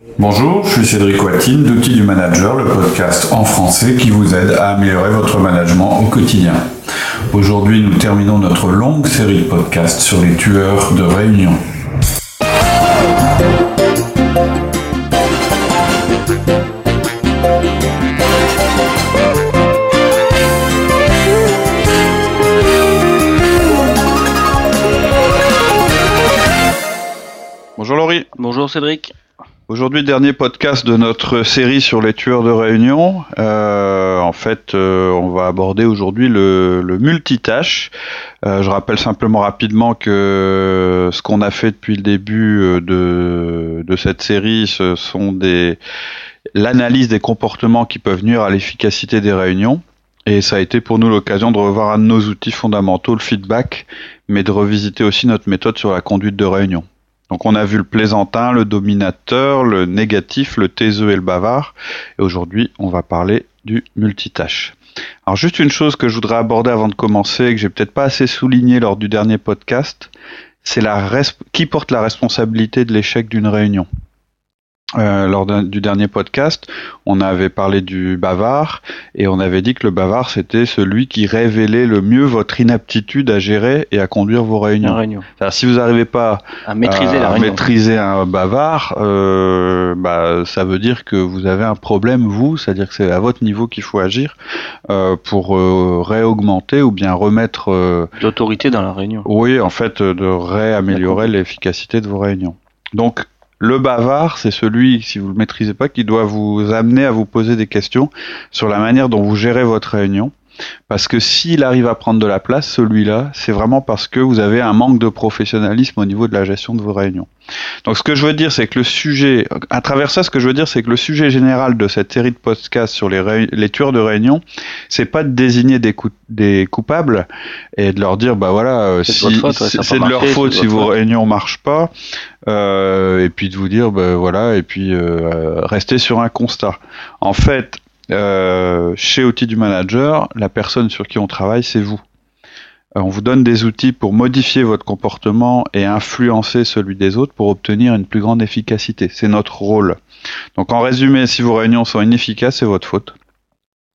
Bonjour, je suis Cédric Watine d'Outils du Manager, le podcast en français qui vous aide à améliorer votre management au quotidien. Aujourd'hui, nous terminons notre longue série de podcasts sur les tueurs de réunion. Bonjour Laurie. Bonjour Cédric. Aujourd'hui, dernier podcast de notre série sur les tueurs de réunion. Euh, en fait, euh, on va aborder aujourd'hui le, le multitâche. Euh, je rappelle simplement rapidement que ce qu'on a fait depuis le début de, de cette série, ce sont des l'analyse des comportements qui peuvent nuire à l'efficacité des réunions. Et ça a été pour nous l'occasion de revoir un de nos outils fondamentaux, le feedback, mais de revisiter aussi notre méthode sur la conduite de réunion. Donc on a vu le plaisantin, le dominateur, le négatif, le taiseux et le bavard. Et aujourd'hui, on va parler du multitâche. Alors juste une chose que je voudrais aborder avant de commencer, que j'ai peut-être pas assez souligné lors du dernier podcast, c'est la qui porte la responsabilité de l'échec d'une réunion? Euh, lors du dernier podcast, on avait parlé du bavard et on avait dit que le bavard c'était celui qui révélait le mieux votre inaptitude à gérer et à conduire vos réunions. réunion. si vous n'arrivez pas à maîtriser, à la maîtriser un bavard, euh, bah, ça veut dire que vous avez un problème vous, c'est-à-dire que c'est à votre niveau qu'il faut agir euh, pour euh, réaugmenter ou bien remettre euh, l'autorité dans la réunion. Oui, en fait, de réaméliorer l'efficacité de vos réunions. Donc le bavard, c'est celui, si vous le maîtrisez pas, qui doit vous amener à vous poser des questions sur la manière dont vous gérez votre réunion. Parce que s'il arrive à prendre de la place, celui-là, c'est vraiment parce que vous avez un manque de professionnalisme au niveau de la gestion de vos réunions. Donc ce que je veux dire, c'est que le sujet, à travers ça, ce que je veux dire, c'est que le sujet général de cette série de podcasts sur les, les tueurs de réunion, c'est pas de désigner des, des, coupables et de leur dire, bah voilà, euh, si, c'est de leur faute si vos réunions marchent pas, euh, et puis de vous dire, bah voilà, et puis euh, rester sur un constat. En fait, euh, chez Outils du Manager, la personne sur qui on travaille, c'est vous. Euh, on vous donne des outils pour modifier votre comportement et influencer celui des autres pour obtenir une plus grande efficacité. C'est notre rôle. Donc en résumé, si vos réunions sont inefficaces, c'est votre faute.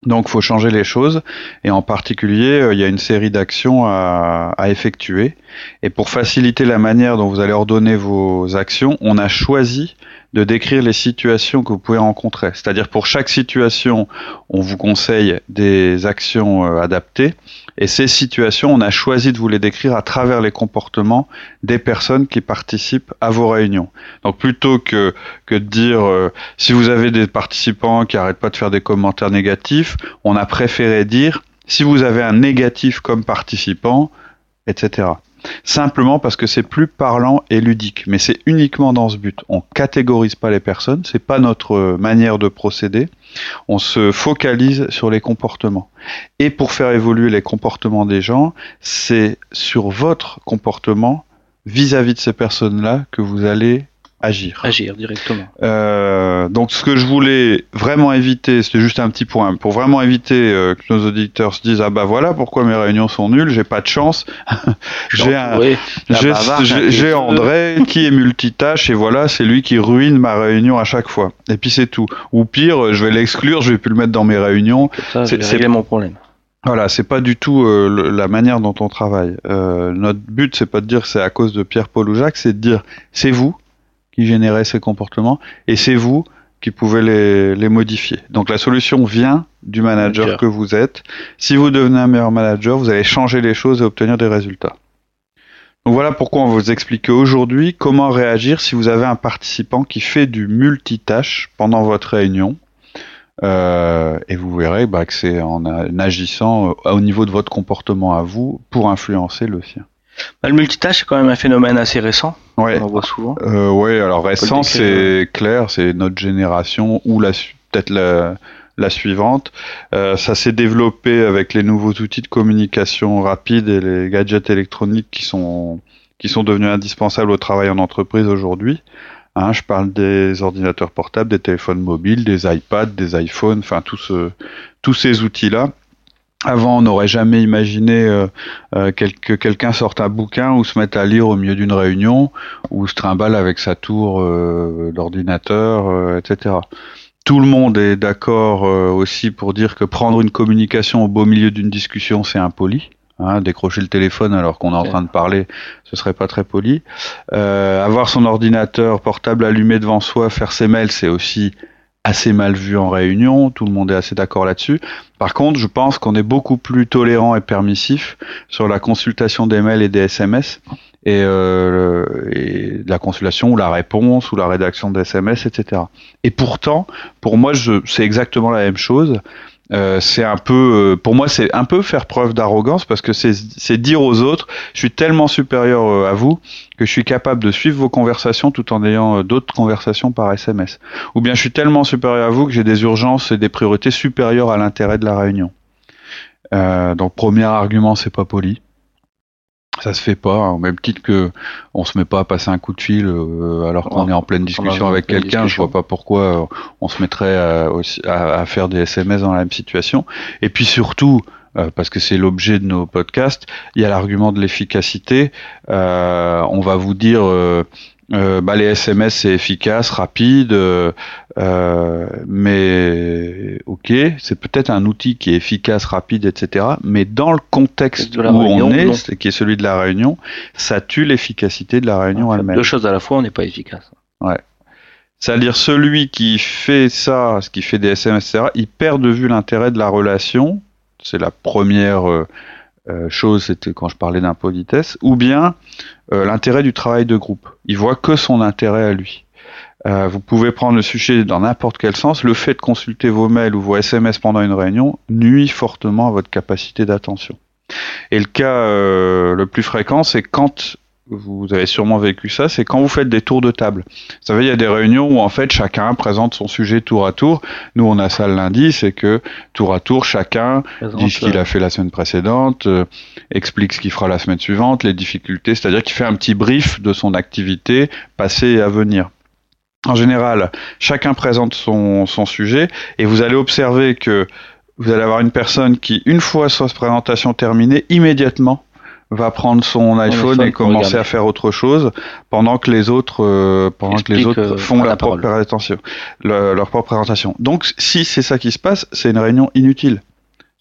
Donc, faut changer les choses, et en particulier, euh, il y a une série d'actions à, effectuer. Et pour faciliter la manière dont vous allez ordonner vos actions, on a choisi de décrire les situations que vous pouvez rencontrer. C'est-à-dire pour chaque situation, on vous conseille des actions euh, adaptées. Et ces situations, on a choisi de vous les décrire à travers les comportements des personnes qui participent à vos réunions. Donc plutôt que, que de dire euh, si vous avez des participants qui arrêtent pas de faire des commentaires négatifs, on a préféré dire si vous avez un négatif comme participant, etc simplement parce que c'est plus parlant et ludique. Mais c'est uniquement dans ce but. On catégorise pas les personnes, c'est pas notre manière de procéder. On se focalise sur les comportements. Et pour faire évoluer les comportements des gens, c'est sur votre comportement vis-à-vis -vis de ces personnes-là que vous allez agir. Agir directement. Euh, donc ce que je voulais vraiment éviter, c'était juste un petit point, pour vraiment éviter euh, que nos auditeurs se disent ah bah voilà pourquoi mes réunions sont nulles, j'ai pas de chance, j'ai j'ai André qui est multitâche et voilà c'est lui qui ruine ma réunion à chaque fois. Et puis c'est tout. Ou pire, je vais l'exclure, je vais plus le mettre dans mes réunions. C'est mon problème. Voilà, c'est pas du tout euh, la manière dont on travaille. Euh, notre but, c'est pas de dire c'est à cause de Pierre, Paul ou Jacques, c'est de dire c'est vous, qui générait ces comportements, et c'est vous qui pouvez les, les, modifier. Donc la solution vient du manager que vous êtes. Si vous devenez un meilleur manager, vous allez changer les choses et obtenir des résultats. Donc voilà pourquoi on va vous expliquer aujourd'hui comment réagir si vous avez un participant qui fait du multitâche pendant votre réunion. Euh, et vous verrez bah, que c'est en, agissant euh, au niveau de votre comportement à vous pour influencer le sien. Bah, le multitâche, c'est quand même un phénomène assez récent. Ouais. On en voit souvent. Euh, oui, alors récent, c'est clair, c'est notre génération ou peut-être la, la, suivante. Euh, ça s'est développé avec les nouveaux outils de communication rapide et les gadgets électroniques qui sont qui sont devenus indispensables au travail en entreprise aujourd'hui. Hein, je parle des ordinateurs portables, des téléphones mobiles, des iPads, des iPhones, enfin tous tous ces outils-là Avant, on n'aurait jamais imaginé euh, euh, quel- que quelqu'un sorte un bouquin ou se mette à lire au milieu d'une réunion ou se trimballe avec sa tour euh, d'ordinateur, euh, etc. Tout le monde est d'accord euh, aussi pour dire que prendre une communication au beau milieu d'une discussion, c'est impoli. Hein, décrocher le téléphone alors qu'on est en train de parler, ce serait pas très poli. Euh, avoir son ordinateur portable allumé devant soi, faire ses mails, c'est aussi assez mal vu en réunion. Tout le monde est assez d'accord là-dessus. Par contre, je pense qu'on est beaucoup plus tolérant et permissif sur la consultation des mails et des SMS et, euh, et la consultation ou la réponse ou la rédaction des SMS, etc. Et pourtant, pour moi, c'est exactement la même chose. Euh, c'est un peu, euh, pour moi, c'est un peu faire preuve d'arrogance parce que c'est, dire aux autres, je suis tellement supérieur euh, à vous que je suis capable de suivre vos conversations tout en ayant d'autres conversations par SMS. Ou bien je suis tellement supérieur à vous que j'ai des urgences et des priorités supérieures à l'intérêt de la réunion. Euh, donc premier argument, c'est pas poli. Ça se fait pas, hein, au même titre que on se met pas à passer un coup de fil euh, alors qu'on Ouais. est en pleine discussion en avec pleine quelqu'un. Je discussion. vois pas pourquoi euh, on se mettrait à, à- à faire des SMS dans la même situation. Et puis surtout, euh, parce que c'est l'objet de nos podcasts, il y a l'argument de l'efficacité. Euh, on va vous dire, euh, euh, bah, les SMS c'est efficace, rapide, euh, euh, mais ok, c'est peut-être un outil qui est efficace, rapide, etc. Mais dans le contexte où réunion, on est, non. qui est celui de la réunion, ça tue l'efficacité de la réunion elle-même. Deux choses à la fois, on n'est pas efficace. C'est-à-dire celui qui fait ça, ce qui fait des SMS, etc., il perd de vue l'intérêt de la relation. C'est la première euh, chose, c'était quand je parlais d'impolitesse. Ou bien euh, l'intérêt du travail de groupe. Il voit que son intérêt à lui. Euh, vous pouvez prendre le sujet dans n'importe quel sens. Le fait de consulter vos mails ou vos SMS pendant une réunion nuit fortement à votre capacité d'attention. Et le cas le plus fréquent, c'est quand vous avez sûrement vécu ça, c'est quand vous faites des tours de table. Vous savez, il y a des réunions où en fait chacun présente son sujet tour à tour. Nous, on a ça le lundi, c'est que tour à tour, chacun dit ce qu'il a fait la semaine précédente, euh, explique ce qu'il fera la semaine suivante, les difficultés, c'est-à-dire qu'il fait un petit brief de son activité passée et à venir. En général, chacun présente son, son sujet et vous allez observer que vous allez avoir une personne qui, une fois sa présentation terminée, immédiatement va prendre son iPhone et commencer regarder. à faire autre chose pendant que les autres euh, pendant que les autres euh, font la propre présentation le- leur propre présentation. Donc si c'est ça qui se passe c'est une réunion inutile.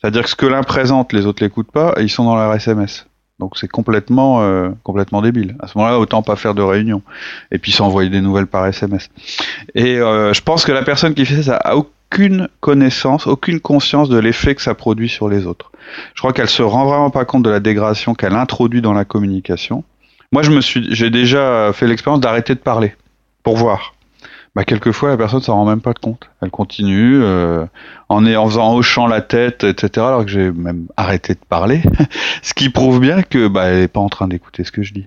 C'est-à-dire que ce que l'un présente les autres l'écoutent pas et ils sont dans leur SMS donc c'est complètement euh, complètement débile. À ce moment-là autant pas faire de réunion et puis s'envoyer des nouvelles par SMS et euh, je pense que la personne qui fait ça a aucune connaissance, aucune conscience de l'effet que ça produit sur les autres. Je crois qu'elle se rend vraiment pas compte de la dégradation qu'elle introduit dans la communication. Moi, je me suis, j'ai déjà fait l'expérience d'arrêter de parler pour voir. Bah, quelquefois, la personne s'en rend même pas compte. Elle continue euh, en, en faisant hochant la tête, etc. Alors que j'ai même arrêté de parler, ce qui prouve bien que bah, elle est pas en train d'écouter ce que je dis.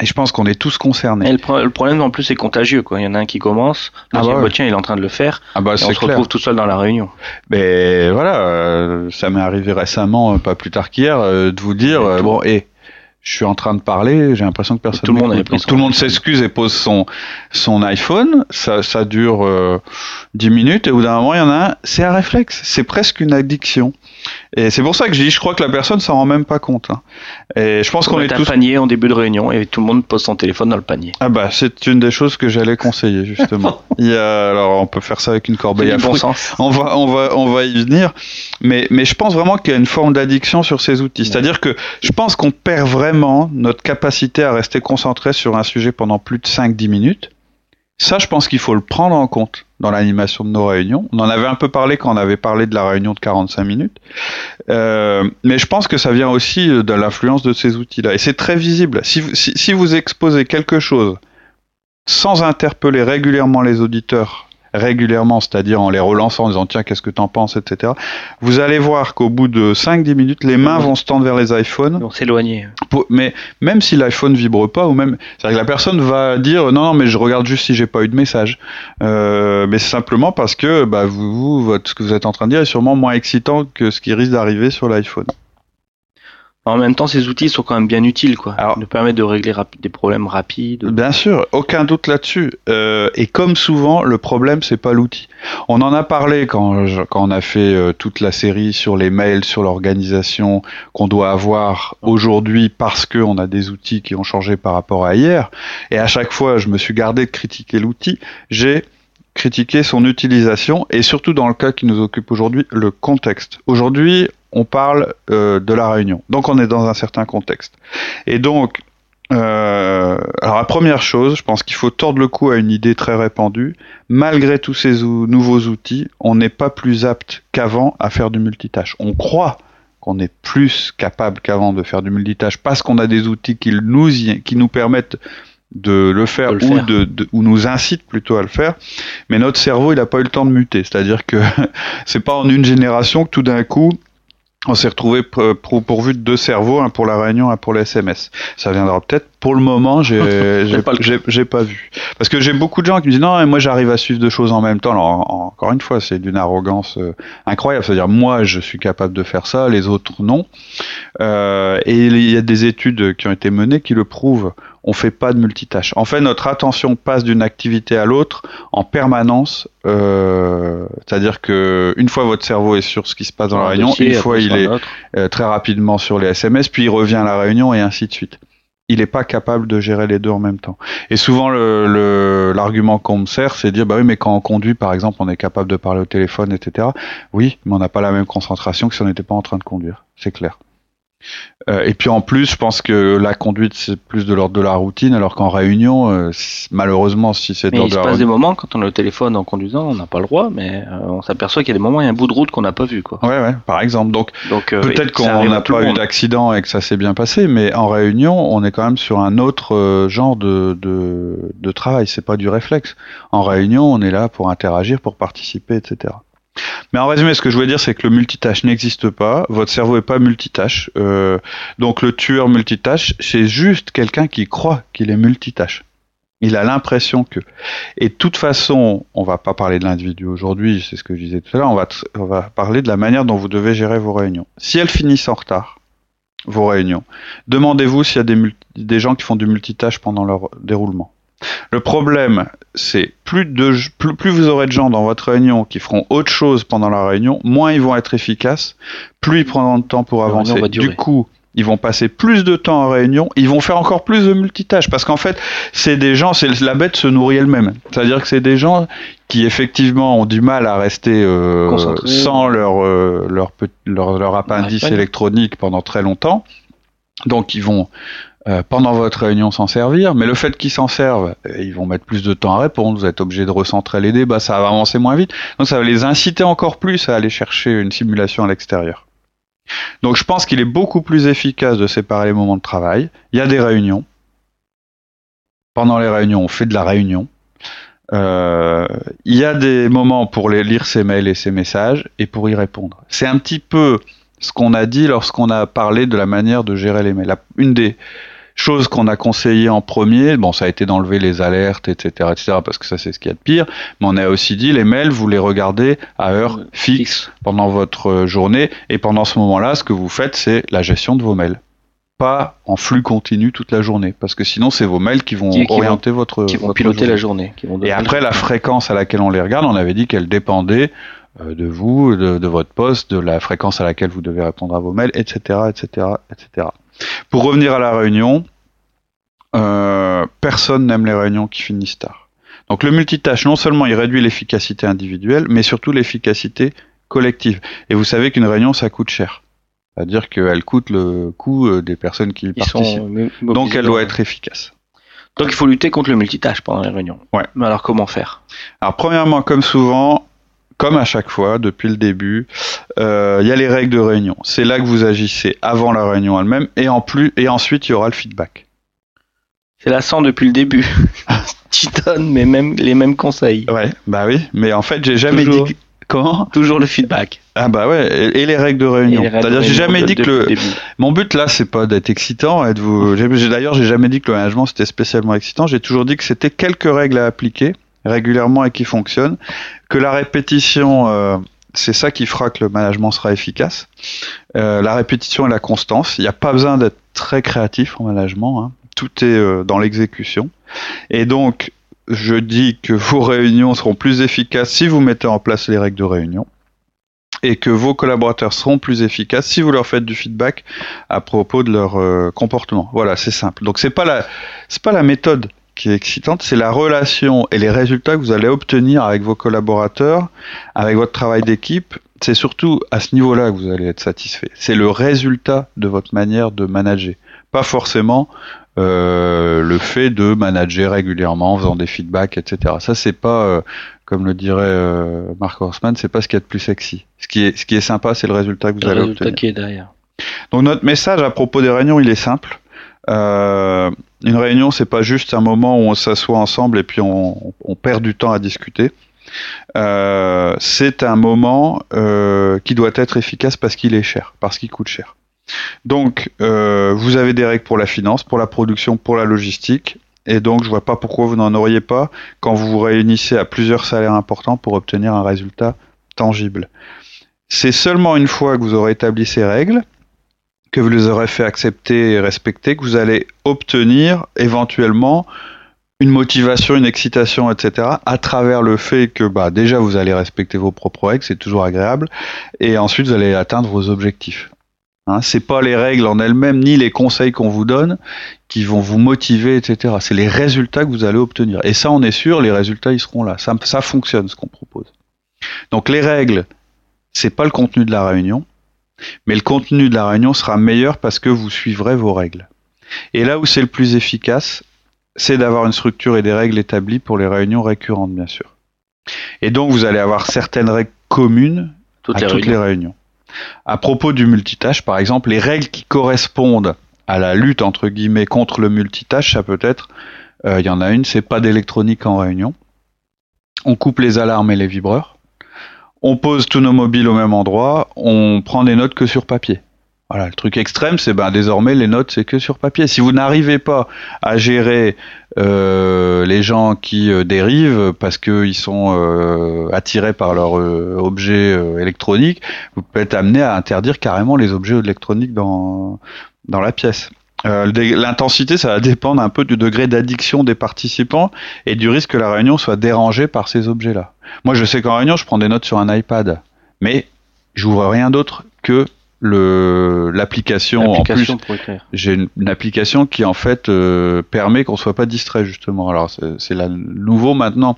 Et je pense qu'on est tous concernés. Et le, pro- le problème en plus c'est contagieux quoi. Il y en a un qui commence, Ah l'autre bah ouais. bah, tiens il est en train de le faire, Ah bah et on se clair. retrouve tout seul dans la réunion. Mais voilà, euh, ça m'est arrivé récemment, euh, pas plus tard qu'hier, euh, de vous dire euh, bon, et je suis en train de parler, j'ai l'impression que personne tout le monde Donc, tout le monde s'excuse et pose son son iPhone. Ça ça dure euh, 10 minutes et au bout d'un moment il y en a un, c'est un réflexe, c'est presque une addiction. Et c'est pour ça que je dis, je crois que la personne s'en rend même pas compte. hein. Et je pense qu'on On est un tous panier en début de réunion et tout le monde pose son téléphone dans le panier. ah bah c'est une des choses que j'allais conseiller justement. Il y a, alors on peut faire ça avec une corbeille à bon sens. On va, on va, on va y venir, mais, mais je pense vraiment qu'il y a une forme d'addiction sur ces outils. C'est-à-dire que je pense qu'on perd vraiment notre capacité à rester concentré sur un sujet pendant plus de 5-10 minutes. Ça, je pense qu'il faut le prendre en compte dans l'animation de nos réunions. On en avait un peu parlé quand on avait parlé de la réunion de 45 minutes. Euh, mais je pense que ça vient aussi de l'influence de ces outils-là. Et c'est très visible. Si vous exposez quelque chose sans interpeller régulièrement les auditeurs, régulièrement, c'est-à-dire en les relançant en disant tiens, qu'est-ce que t'en penses, etc., vous allez voir qu'au bout de 5-10 minutes, les mains vont se tendre vers les iPhones. On s'éloigner. Pour- mais même si l'iPhone vibre pas, ou même, c'est-à-dire que la personne va dire non, non, mais je regarde juste si j'ai pas eu de message. Euh, mais c'est simplement parce que bah, vous, vous, votre, ce que vous êtes en train de dire est sûrement moins excitant que ce qui risque d'arriver sur l'iPhone. En même temps, ces outils sont quand même bien utiles, quoi. Alors- Ils nous permettent de régler des problèmes rapides. Bien sûr, aucun doute là-dessus. Euh, et comme souvent, le problème c'est pas l'outil. On en a parlé quand, je- quand on a fait euh, toute la série sur les mails, sur l'organisation qu'on doit avoir aujourd'hui parce que on a des outils qui ont changé par rapport à hier. Et à chaque fois, je me suis gardé de critiquer l'outil. J'ai critiqué son utilisation et surtout dans le cas qui nous occupe aujourd'hui, le contexte. Aujourd'hui, on parle euh, de la réunion. Donc on est dans un certain contexte. Et donc, euh, alors la première chose, je pense qu'il faut tordre le cou à une idée très répandue. Malgré tous ces ou- nouveaux outils, on n'est pas plus apte qu'avant à faire du multitâche. On croit qu'on est plus capable qu'avant de faire du multitâche parce qu'on a des outils qui nous, y- qui nous permettent de le faire, De le ou, faire. De, de- ou nous incitent plutôt à le faire. Mais notre cerveau, il n'a pas eu le temps de muter. C'est-à-dire que c'est pas en une génération que tout d'un coup, on s'est retrouvé pourvu de deux cerveaux, un pour la réunion, un pour les SMS. Ça viendra peut-être. Pour le moment, j'ai j'ai pas le pas vu. Parce que j'ai beaucoup de gens qui me disent non, mais moi j'arrive à suivre deux choses en même temps. Alors en- encore une fois, c'est d'une arrogance euh, incroyable. C'est-à-dire moi, je suis capable de faire ça, les autres non. Euh, et il y a des études qui ont été menées qui le prouvent. On fait pas de multitâche. En fait, notre attention passe d'une activité à l'autre en permanence. Euh, C'est-à-dire que une fois votre cerveau est sur ce qui se passe dans la Un réunion, dossier, une fois il est euh, très rapidement sur les SMS, puis il revient à la réunion et ainsi de suite. Il n'est pas capable de gérer les deux en même temps. Et souvent, le- le- l'argument qu'on me sert, c'est de dire, bah oui, mais quand on conduit, par exemple, on est capable de parler au téléphone, etc. Oui, mais on n'a pas la même concentration que si on n'était pas en train de conduire. C'est clair. Euh, et puis en plus, je pense que la conduite, c'est plus de l'ordre de la routine, alors qu'en réunion, euh, malheureusement, si c'est de l'ordre il de se la passe des routine... moments, quand on est au téléphone en conduisant, on n'a pas le droit, mais euh, on s'aperçoit qu'il y a des moments, il y a un bout de route qu'on n'a pas vu, quoi. Ouais, ouais, par exemple. Donc, Donc, Peut-être qu'on n'a le pas eu d'accident et que ça s'est bien passé, mais en réunion, on est quand même sur un autre genre de, de, de travail. C'est pas du réflexe. En réunion, on est là pour interagir, pour participer, etc. Mais en résumé, ce que je voulais dire, c'est que le multitâche n'existe pas. Votre cerveau est pas multitâche. Euh, donc le tueur multitâche, c'est juste quelqu'un qui croit qu'il est multitâche. Il a l'impression que. Et de toute façon, on va pas parler de l'individu aujourd'hui, c'est ce que je disais tout à l'heure, on va, on va parler de la manière dont vous devez gérer vos réunions. Si elles finissent en retard, vos réunions, demandez-vous s'il y a des, des gens qui font du multitâche pendant leur déroulement. Le problème, c'est plus, de, plus, plus vous aurez de gens dans votre réunion qui feront autre chose pendant la réunion, moins ils vont être efficaces, plus ils prendront de temps pour avancer. Du coup, ils vont passer plus de temps en réunion, ils vont faire encore plus de multitâches parce qu'en fait, c'est des gens, c'est la bête se nourrit elle-même. C'est-à-dire que c'est des gens qui effectivement ont du mal à rester euh, sans leur, euh, leur, leur, leur appendice électronique pendant très longtemps. Donc ils vont euh, pendant votre réunion s'en servir, mais le fait qu'ils s'en servent, ils vont mettre plus de temps à répondre, vous êtes obligé de recentrer les débats, ça va avancer moins vite, donc ça va les inciter encore plus à aller chercher une simulation à l'extérieur. Donc je pense qu'il est beaucoup plus efficace de séparer les moments de travail. Il y a des réunions. Pendant les réunions, on fait de la réunion. Euh, il y a des moments pour lire ses mails et ses messages et pour y répondre. C'est un petit peu ce qu'on a dit lorsqu'on a parlé de la manière de gérer les mails. Une des choses qu'on a conseillé en premier, bon, ça a été d'enlever les alertes, etc., etc., parce que ça c'est ce qu'il y a de pire, mais on a aussi dit les mails, vous les regardez à heure fixe pendant votre euh, journée et pendant ce moment-là, ce que vous faites, c'est la gestion de vos mails. Pas en flux continu toute la journée, parce que sinon c'est vos mails qui vont Qui- qui vont- orienter votre. qui vont votre piloter journée. la journée. Qui vont Et après, la fréquence à laquelle on les regarde, on avait dit qu'elle dépendait euh, de vous, de, de votre poste, de la fréquence à laquelle vous devez répondre à vos mails, etc., etc., etc. Pour revenir à la réunion, euh, personne n'aime les réunions qui finissent tard. Donc le multitâche, non seulement il réduit l'efficacité individuelle, mais surtout l'efficacité collective. Et vous savez qu'une réunion, ça coûte cher. C'est-à-dire qu'elle coûte le coût euh, des personnes qui y participent. Donc elle doit être efficace. Donc il faut lutter contre le multitâche pendant les réunions. Ouais. Mais alors comment faire? Alors premièrement, comme souvent, comme à chaque fois, depuis le début, euh, il y a les règles de réunion. C'est là que vous agissez avant la réunion elle-même, et en plus, et ensuite il y aura le feedback. C'est lassant depuis le début. tu donnes mais même, les mêmes conseils. Ouais, bah oui, mais en fait j'ai jamais Toujours. dit que- comment? Toujours le feedback. Ah bah ouais, et, les règles de réunion. C'est-à-dire j'ai jamais de- dit que le mon but là c'est pas d'être excitant et de vous. D'ailleurs j'ai jamais dit que le management c'était spécialement excitant. J'ai toujours dit que c'était quelques règles à appliquer régulièrement et qui fonctionnent, que la répétition euh, c'est ça qui fera que le management sera efficace. Euh, la répétition et la constance. Il n'y a pas besoin d'être très créatif en management. Hein. Tout est euh, dans l'exécution. Et donc, je dis que vos réunions seront plus efficaces si vous mettez en place les règles de réunion et que vos collaborateurs seront plus efficaces si vous leur faites du feedback à propos de leur euh, comportement. Voilà, c'est simple. Donc c'est pas la c'est pas la méthode qui est excitante, c'est la relation et les résultats que vous allez obtenir avec vos collaborateurs, avec votre travail d'équipe. C'est surtout à ce niveau-là que vous allez être satisfait. C'est le résultat de votre manière de manager, pas forcément euh, le fait de manager régulièrement en faisant des feedbacks, etc. Ça, c'est pas, euh, comme le dirait euh, Mark Horstman, c'est pas ce qui est le plus sexy. Ce qui est, ce qui est sympa, c'est le résultat que vous Le allez résultat obtenir. qui est derrière. Donc notre message à propos des réunions, il est simple. Euh, une réunion, c'est pas juste un moment où on s'assoit ensemble et puis on, perd du temps à discuter. Euh, c'est un moment euh, qui doit être efficace parce qu'il est cher, parce qu'il coûte cher. Donc, vous avez des règles pour la finance, pour la production, pour la logistique, et donc je vois pas pourquoi vous n'en auriez pas quand vous vous réunissez à plusieurs salaires importants pour obtenir un résultat tangible. C'est seulement une fois que vous aurez établi ces règles que vous les aurez fait accepter et respecter, que vous allez obtenir éventuellement une motivation, une excitation, etc. à travers le fait que bah, déjà vous allez respecter vos propres règles, c'est toujours agréable, et ensuite vous allez atteindre vos objectifs. Hein, c'est pas les règles en elles-mêmes ni les conseils qu'on vous donne qui vont vous motiver, etc. C'est les résultats que vous allez obtenir. Et ça, on est sûr, les résultats ils seront là. Ça, ça fonctionne ce qu'on propose. Donc les règles, c'est pas le contenu de la réunion, mais le contenu de la réunion sera meilleur parce que vous suivrez vos règles. Et là où c'est le plus efficace, c'est d'avoir une structure et des règles établies pour les réunions récurrentes, bien sûr. Et donc, vous allez avoir certaines règles communes Toutes à les toutes réunions. les réunions. À propos du multitâche, par exemple, les règles qui correspondent à la lutte entre guillemets contre le multitâche, ça peut être, euh, il y en a une, c'est pas d'électronique en réunion. On coupe les alarmes et les vibreurs. On pose tous nos mobiles au même endroit. On prend des notes que sur papier. Voilà, le truc extrême, c'est ben désormais les notes c'est que sur papier. Si vous n'arrivez pas à gérer euh, les gens qui euh, dérivent parce qu'ils sont euh, attirés par leur objet électronique, vous pouvez être amené à interdire carrément les objets électroniques dans dans la pièce. Euh, L'intensité, ça va dépendre un peu du degré d'addiction des participants et du risque que la réunion soit dérangée par ces objets-là. Moi, je sais qu'en réunion, je prends des notes sur un iPad, mais j'ouvre rien d'autre que le l'application en plus L'application pour écrire. j'ai une, une application qui en fait euh, permet qu'on soit pas distrait justement. Alors c'est la nouveau maintenant.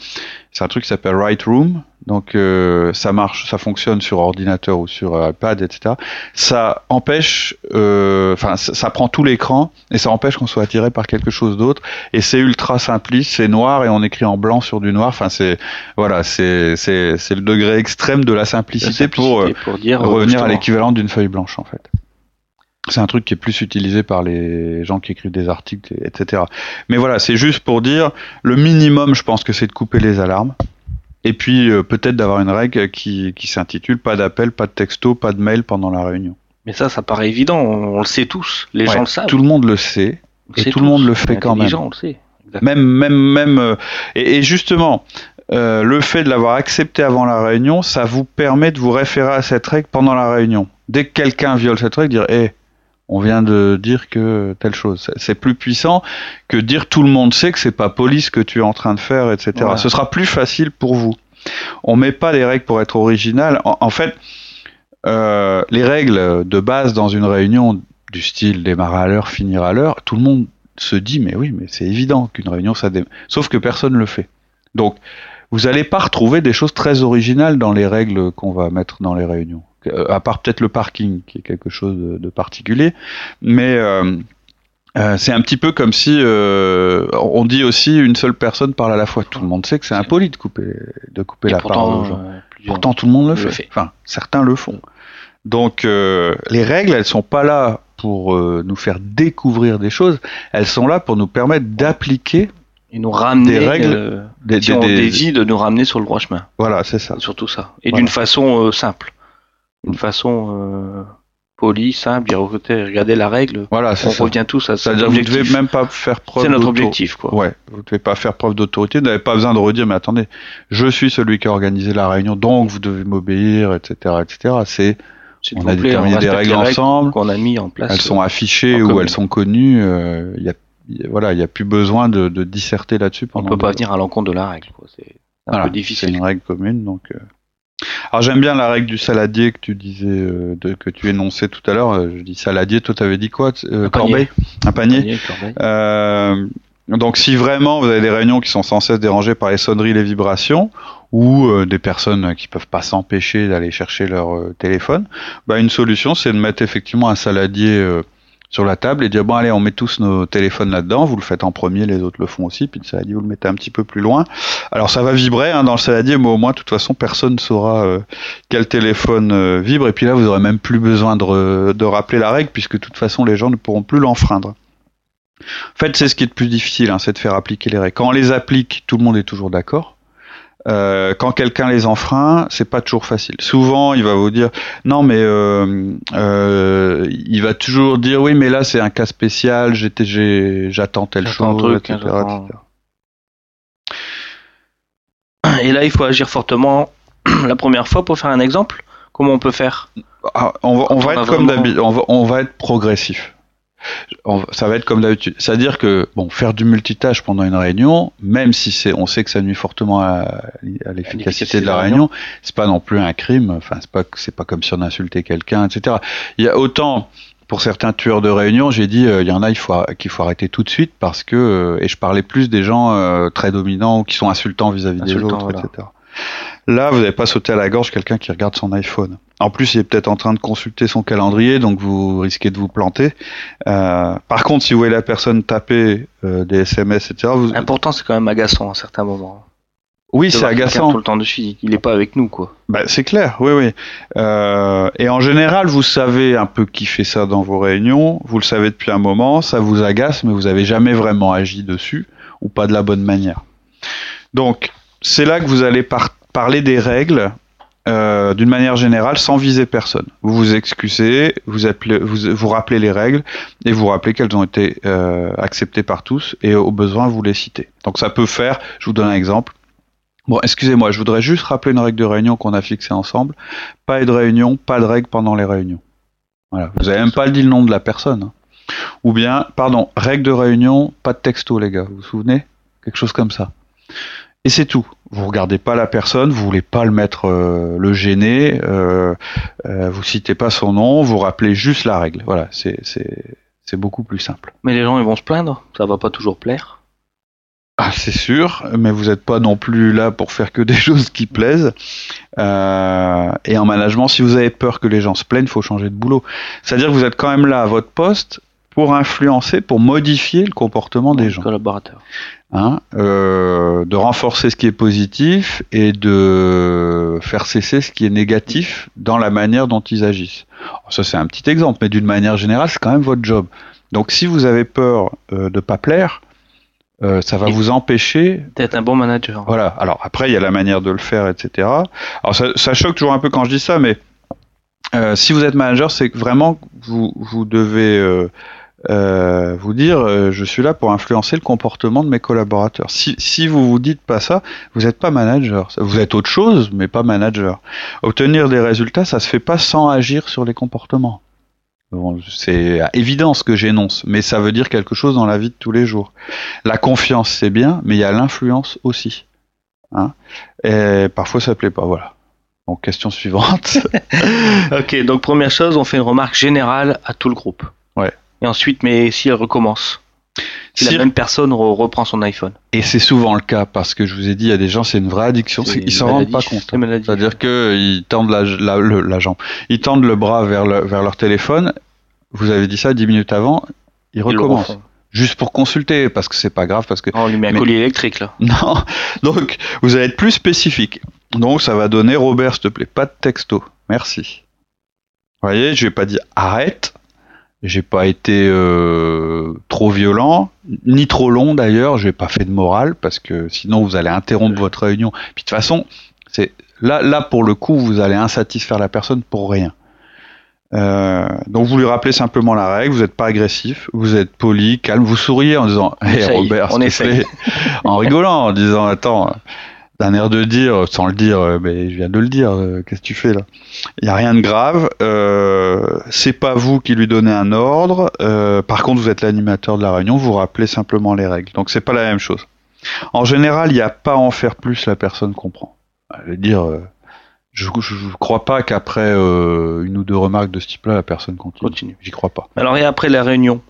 C'est un truc qui s'appelle Write Room. Donc euh, ça marche, ça fonctionne sur ordinateur ou sur euh, iPad, etc. Ça empêche, euh, enfin ça, ça prend tout l'écran et ça empêche qu'on soit attiré par quelque chose d'autre. Et c'est ultra simpliste, c'est noir et on écrit en blanc sur du noir. Enfin c'est voilà, c'est c'est c'est le degré extrême de la simplicité, La pour euh, simplicité pour dire euh, revenir à l'équivalent d'une feuille blanche en fait. C'est un truc qui est plus utilisé par les gens qui écrivent des articles, etc. Mais voilà, c'est juste pour dire, le minimum, je pense que c'est de couper les alarmes. Et puis euh, peut-être d'avoir une règle qui, qui s'intitule pas d'appel, pas de texto, pas de mail pendant la réunion. Mais ça, ça paraît évident. On, on le sait tous. Les Ouais, gens le savent. Tout le monde le sait. On et tout le monde le fait quand même. intelligent, On le sait. Exactement. Même, même, même. euh, et, et justement, euh, le fait de l'avoir accepté avant la réunion, ça vous permet de vous référer à cette règle pendant la réunion. Dès que quelqu'un viole cette règle, dire, hé, on vient de dire que telle chose. C'est- plus puissant que dire tout le monde sait que c'est pas poli ce que tu es en train de faire, etc. Voilà. Ce sera plus facile pour vous. On met pas des règles pour être original. En, en fait, euh, les règles de base dans une réunion du style démarrer à l'heure, finir à l'heure, tout le monde se dit mais oui, mais c'est évident qu'une réunion ça démarre. Sauf que personne ne le fait. Donc, vous n'allez pas retrouver des choses très originales dans les règles qu'on va mettre dans les réunions. Euh, à part peut-être le parking, qui est quelque chose de, de particulier. Mais euh, euh, c'est un petit peu comme si euh, on dit aussi une seule personne parle à la fois. Tout le monde sait que c'est impoli de couper, de couper Et la pourtant, parole aux gens. Pourtant, tout le monde le le fait. fait. Enfin, certains le font. Donc, euh, les règles, elles sont pas là pour nous faire découvrir des choses. Elles sont là pour nous permettre d'appliquer. et nous ramener Des règles, euh, des- si des- on des- dévie de nous ramener sur le droit chemin. Voilà, c'est ça. Surtout ça. Et Voilà. d'une façon euh, simple. Une façon euh, poli, simple, dire écoutez, regardez la règle. Voilà, c'est On ça. revient tous à C'est-à-dire que vous devez objectif. même pas faire preuve C'est notre objectif, quoi. Ouais, vous devez pas faire preuve d'autorité, vous n'avez pas besoin de redire, mais attendez, je suis celui qui a organisé la réunion, donc vous devez m'obéir, etc., etc. C'est, on a déterminé des règles les ensemble, qu'on a mis en place. elles sont affichées en ou elles sont connues, euh, il y a, y a- voilà, il y a plus besoin de, de disserter là-dessus On pendant. peut pas venir à l'encontre de la règle. C'est un Voilà, peu C'est difficile. une règle commune, donc. euh. Alors j'aime bien la règle du saladier que tu disais, euh, de, que tu énonçais tout à l'heure. euh, Je dis saladier, toi t'avais dit quoi euh, Un panier. Un panier. Panier, corbeille. Euh, donc si vraiment vous avez des réunions qui sont sans cesse dérangées par les sonneries, les vibrations, ou euh, des personnes qui peuvent pas s'empêcher d'aller chercher leur téléphone, bah, une solution c'est de mettre effectivement un saladier euh, sur la table et dire bon allez on met tous nos téléphones là-dedans, vous le faites en premier, les autres le font aussi, puis le saladier vous le mettez un petit peu plus loin. Alors ça va vibrer hein, dans le saladier, mais au moins de toute façon personne ne saura euh, quel téléphone euh, vibre, et puis là vous aurez même plus besoin de, de rappeler la règle, puisque de toute façon les gens ne pourront plus l'enfreindre. En fait, c'est ce qui est le plus difficile, hein, c'est de faire appliquer les règles. Quand on les applique, tout le monde est toujours d'accord. Euh, quand quelqu'un les enfreint, c'est pas toujours facile. Souvent, il va vous dire non, mais euh, euh, il va toujours dire oui, mais là c'est un cas spécial. J'étais, j'ai- j'attends telle chose, truc, etc., j'attends- etc. Et là, il faut agir fortement la première fois pour faire un exemple. Comment on peut faire? Ah, on va, on Quand va on a être comme vraiment- d'habitude. On va, on va être progressif. On ça va être comme d'habitude. C'est-à-dire que bon, faire du multitâche pendant une réunion, même si c'est, on sait que ça nuit fortement à, à l'efficacité de la réunion, c'est pas non plus un crime. Enfin, c'est pas, c'est pas comme si on insultait quelqu'un, etc. Il y a autant pour certains tueurs de réunion, j'ai dit, euh, il y en a, il faut qu'il faut arrêter tout de suite parce que, euh, et je parlais plus des gens euh, très dominants ou qui sont insultants vis-à-vis des Insultants, autres, voilà. etc. Là, vous n'avez pas sauté à la gorge quelqu'un qui regarde son iPhone. En plus, il est peut-être en train de consulter son calendrier, donc vous risquez de vous planter. Euh, par contre, si vous voyez la personne taper euh, des SMS, etc., vous... L'important, c'est quand même agaçant à certains moments. oui, c'est agaçant. Tout le temps dessus, il est pas avec nous, quoi. Bah, c'est clair, oui, oui. Euh, et en général, vous savez un peu qui fait ça dans vos réunions. Vous le savez depuis un moment. Ça vous agace, mais vous avez jamais vraiment agi dessus ou pas de la bonne manière. Donc, c'est là que vous allez par- parler des règles euh, d'une manière générale sans viser personne. Vous vous excusez, vous, vous, rappelez les règles et vous rappelez qu'elles ont été euh, acceptées par tous et au besoin vous les citez. Donc ça peut faire, je vous donne un exemple. Bon, excusez-moi, je voudrais juste rappeler une règle de réunion qu'on a fixée ensemble. Pas de réunion, pas de règle pendant les réunions. Voilà. Vous avez même pas dit le nom de la personne. hein. Ou bien, pardon, règle de réunion, pas de texto, les gars. Vous vous souvenez? Quelque chose comme ça. Et c'est tout. Vous regardez pas la personne, vous voulez pas le mettre, euh, le gêner, euh, euh, vous citez pas son nom, vous rappelez juste la règle. Voilà, c'est beaucoup plus simple. Mais les gens, ils vont se plaindre. Ça va pas toujours plaire. Ah, c'est sûr, mais vous n'êtes pas non plus là pour faire que des choses qui plaisent. Euh, et en management, si vous avez peur que les gens se plaignent, il faut changer de boulot. C'est-à-dire que vous êtes quand même là à votre poste pour influencer, pour modifier le comportement des gens. Collaborateurs. Hein, euh, de renforcer ce qui est positif et de faire cesser ce qui est négatif dans la manière dont ils agissent. Alors, ça c'est un petit exemple, mais d'une manière générale, c'est quand même votre job. Donc si vous avez peur euh, de pas plaire, euh, ça va Et- vous empêcher D'être un bon manager. voilà. Alors après, il y a la manière de le faire, etc. Alors ça, ça choque toujours un peu quand je dis ça, mais euh, si vous êtes manager, c'est que vraiment vous vous devez euh, vous dire, euh, je suis là pour influencer le comportement de mes collaborateurs. Si si vous vous dites pas ça, vous n'êtes pas manager. Vous êtes autre chose, mais pas manager. Obtenir des résultats, ça se fait pas sans agir sur les comportements. Bon, c'est évident ce que j'énonce, mais ça veut dire quelque chose dans la vie de tous les jours. La confiance, c'est bien, mais il y a l'influence aussi. Hein? Et parfois, ça plaît pas. Voilà. Donc, question suivante. Ok, donc première chose, on fait une remarque générale à tout le groupe. Et ensuite, mais si elle recommence Si, Si- la même personne re- reprend son iPhone. Et c'est souvent le cas parce que je vous ai dit, il y a des gens, c'est une vraie addiction. Ils s'en rendent pas compte. c'est maladif. C'est-à-dire qu'ils tendent la, la, le- la jambe, ils tendent le bras vers, le- vers leur téléphone. Vous avez dit ça dix minutes avant, ils recommencent. Juste pour consulter, parce que c'est pas grave, parce que Oh, on lui met un Mais- collier électrique là. Non, donc vous allez être plus spécifique. Donc ça va donner Robert, s'il te plaît, pas de texto. Merci. Vous voyez, je n'ai pas dit arrête. J'ai pas été euh, trop violent, ni trop long d'ailleurs. J'ai pas fait de morale parce que sinon vous allez interrompre votre réunion. Puis de toute façon, c'est là, là pour le coup, vous allez insatisfaire la personne pour rien. Euh, donc vous lui rappelez simplement la règle, vous n'êtes pas agressif, vous êtes poli, calme, vous souriez en disant Hé Essaye, Robert, on plaît. en rigolant, en disant Attends, d'un air de dire, sans le dire, euh, mais je viens de le dire, euh, qu'est-ce que tu fais là? Il n'y a rien de grave, euh, c'est pas vous qui lui donnez un ordre, euh, par contre vous êtes l'animateur de la réunion, vous rappelez simplement les règles. Donc c'est pas la même chose. En général, il n'y a pas à en faire plus, la personne comprend. Je veux dire, euh, je ne crois pas qu'après euh, une ou deux remarques de ce type-là, la personne continue. Continue. J'y crois pas. Alors, et après la réunion,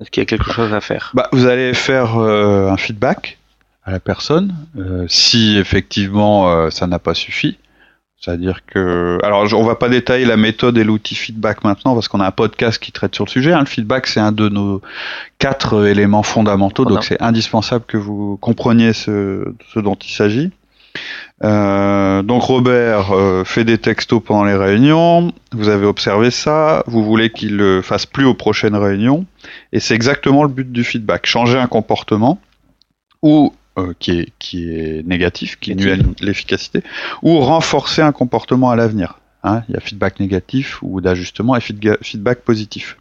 est-ce qu'il y a quelque chose à faire? Bah, vous allez faire euh, un feedback à la personne, euh, si effectivement euh, ça n'a pas suffi. C'est-à-dire que, alors on va pas détailler la méthode et l'outil feedback maintenant parce qu'on a un podcast qui traite sur le sujet. hein. Le feedback c'est un de nos quatre euh, éléments fondamentaux, donc c'est indispensable que vous compreniez ce, ce dont il s'agit. Euh, donc Robert euh, fait des textos pendant les réunions. Vous avez observé ça. Vous voulez qu'il le fasse plus aux prochaines réunions. Et c'est exactement le but du feedback. Changer un comportement ou euh, qui, est, qui est négatif, qui nuit à l'efficacité, ou renforcer un comportement à l'avenir. Hein, il y a feedback négatif ou d'ajustement et feedback positif.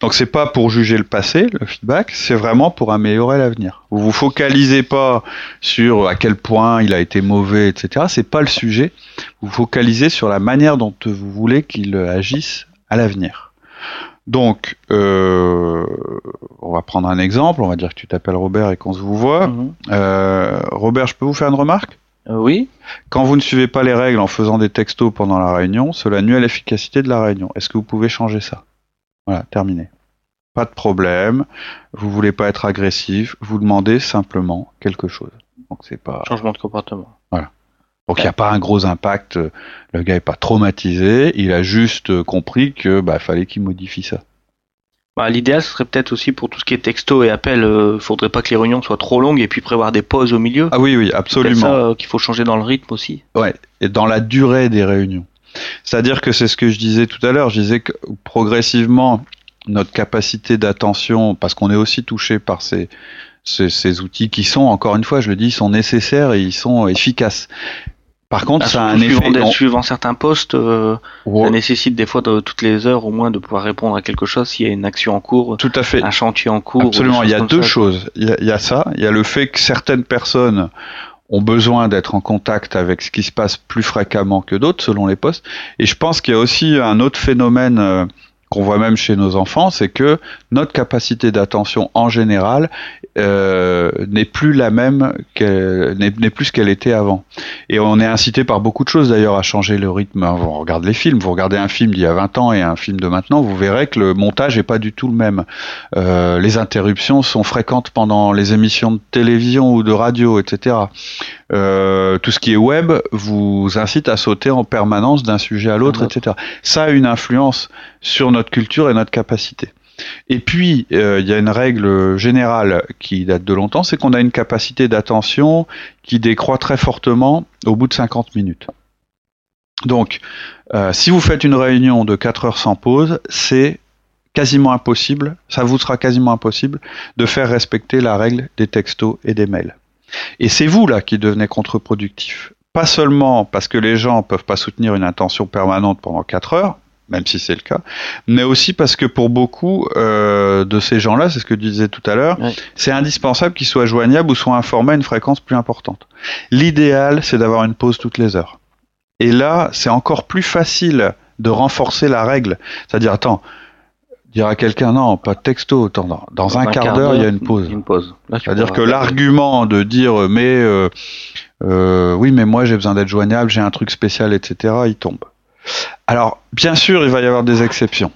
Donc c'est pas pour juger le passé, le feedback, c'est vraiment pour améliorer l'avenir. Vous vous focalisez pas sur à quel point il a été mauvais, etc. C'est pas le sujet. Vous vous focalisez sur la manière dont vous voulez qu'il agisse à l'avenir. Donc, euh, on va prendre un exemple. On va dire que tu t'appelles Robert et qu'on se vous voit. Mhm. Euh, Robert, je peux vous faire une remarque? Euh, Oui. Quand vous ne suivez pas les règles en faisant des textos pendant la réunion, cela nuit à l'efficacité de la réunion. Est-ce que vous pouvez changer ça? Voilà, terminé. Pas de problème. Vous voulez pas être agressif. Vous demandez simplement quelque chose. Donc c'est pas. Changement de comportement. Donc il n'y a pas un gros impact. Le gars est pas traumatisé. Il a juste euh, compris que bah fallait qu'il modifie ça. Bah, L'idéal, ce serait peut-être aussi pour tout ce qui est texto et appel, euh, faudrait pas que les réunions soient trop longues et puis prévoir des pauses au milieu. Ah oui, oui, C'est absolument. ça euh, qu'il faut changer dans le rythme aussi. Ouais, et dans la durée des réunions. C'est-à-dire que c'est ce que je disais tout à l'heure, je disais que progressivement, notre capacité d'attention, parce qu'on est aussi touché par ces, ces, ces outils qui sont, encore une fois, je le dis, ils sont nécessaires et ils sont efficaces. Par contre, ça a un surtout effet... suivant, des- on- suivant certains postes, euh, on- ça nécessite des fois de, toutes les heures au moins de pouvoir répondre à quelque chose s'il y a une action en cours, tout à fait. un chantier en cours. Absolument, il y a deux ça. choses. Il y a, il y a ça, il y a le fait que certaines personnes ont besoin d'être en contact avec ce qui se passe plus fréquemment que d'autres, selon les postes. Et je pense qu'il y a aussi un autre phénomène euh, qu'on voit même chez nos enfants, c'est que notre capacité d'attention en général euh, n'est plus la même, qu'elle- n'est n'est plus ce qu'elle était avant. Et on est incité par beaucoup de choses d'ailleurs à changer le rythme. On regarde les films, vous regardez un film d'il y a 20 ans et un film de maintenant, vous verrez que le montage est pas du tout le même. Euh, les interruptions sont fréquentes pendant les émissions de télévision ou de radio, etc. Euh, tout ce qui est web vous incite à sauter en permanence d'un sujet à l'autre, autre. etc. Ça a une influence sur notre culture et notre capacité. Et puis, euh, il y a une règle générale qui date de longtemps, c'est qu'on a une capacité d'attention qui décroît très fortement au bout de 50 minutes. Donc, euh, si vous faites une réunion de 4 heures sans pause, c'est quasiment impossible, ça vous sera quasiment impossible de faire respecter la règle des textos et des mails. Et c'est vous là qui devenez contre-productif. Pas seulement parce que les gens peuvent pas soutenir une intention permanente pendant 4 heures, même si c'est le cas, mais aussi parce que pour beaucoup euh, de ces gens-là, c'est ce que tu disais tout à l'heure, c'est indispensable qu'ils soient joignables ou soient informés à une fréquence plus importante. L'idéal, c'est d'avoir une pause toutes les heures. Et là, c'est encore plus facile de renforcer la règle. C'est-à-dire, attends, dire à quelqu'un, non, pas de texto, dans, dans un, quart d'heure, il y a une pause. Une pause. C'est-à-dire que l'argument de dire, euh, mais euh, euh, oui, mais moi j'ai besoin d'être joignable, j'ai un truc spécial, etc., il tombe. Alors, bien sûr, il va y avoir des exceptions.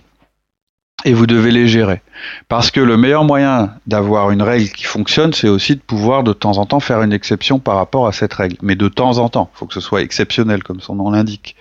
Et vous devez les gérer. Parce que le meilleur moyen d'avoir une règle qui fonctionne, c'est aussi de pouvoir de temps en temps faire une exception par rapport à cette règle. Mais de temps en temps. Il faut que ce soit exceptionnel, comme son nom l'indique.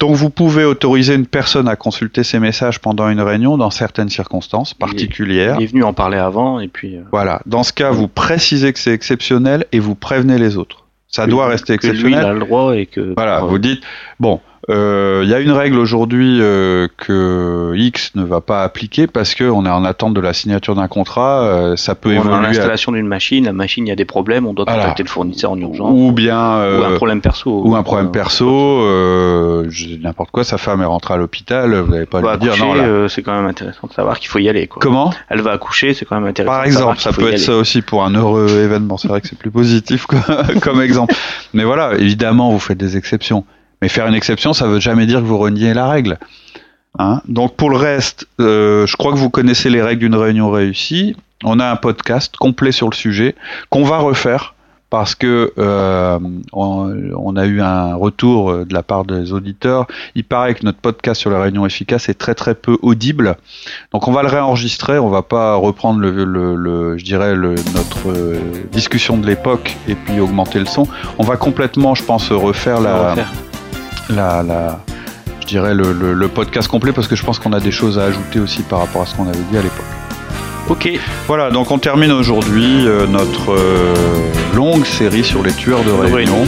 Donc vous pouvez autoriser une personne à consulter ses messages pendant une réunion dans certaines circonstances particulières. Il est venu en parler avant et puis. euh, Voilà. Dans ce cas, vous précisez que c'est exceptionnel et vous prévenez les autres. Ça que- doit rester que Lui, il exceptionnel. a le droit et que. Voilà, euh, vous dites, bon, Il y a une règle aujourd'hui euh, que X ne va pas appliquer parce qu'on est en attente de la signature d'un contrat. euh, ça peut On a évoluer. à- l'installation d'une machine, la machine, il y a des problèmes, on doit contacter le fournisseur en urgence. Ou bien Ou un euh, problème perso. ou un problème Euh, perso, euh, n'importe quoi. Sa femme est rentrée à l'hôpital. Vous n'allez pas va lui dire non. Là. euh, c'est quand même intéressant de savoir qu'il faut y aller. Quoi. Comment? Elle va accoucher, c'est quand même intéressant. Par exemple, ça peut être aller. ça aussi pour un heureux événement. C'est vrai que c'est plus positif quoi, comme exemple. Mais voilà, évidemment, vous faites des exceptions. Mais faire une exception, ça veut jamais dire que vous reniez la règle. Hein Donc pour le reste, euh, je crois que vous connaissez les règles d'une réunion réussie. On a un podcast complet sur le sujet qu'on va refaire parce que euh, on, on a eu un retour euh, de la part des auditeurs. Il paraît que notre podcast sur la réunion efficace est très très peu audible. Donc on va le réenregistrer, on va pas reprendre le, le, le- je dirais le, notre discussion de l'époque et puis augmenter le son. On va complètement, je pense, refaire la, refaire. La, la je dirais le, le, le podcast complet parce que je pense qu'on a des choses à ajouter aussi par rapport à ce qu'on avait dit à l'époque. Ok, Voilà, donc on termine aujourd'hui euh, notre euh, longue série sur les tueurs de réunion. réunion.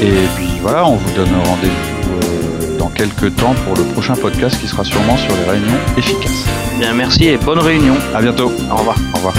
Et puis voilà, on vous donne rendez-vous euh, dans quelques temps pour le prochain podcast qui sera sûrement sur les réunions efficaces. bien merci et bonne réunion. À bientôt. Au revoir. Au revoir.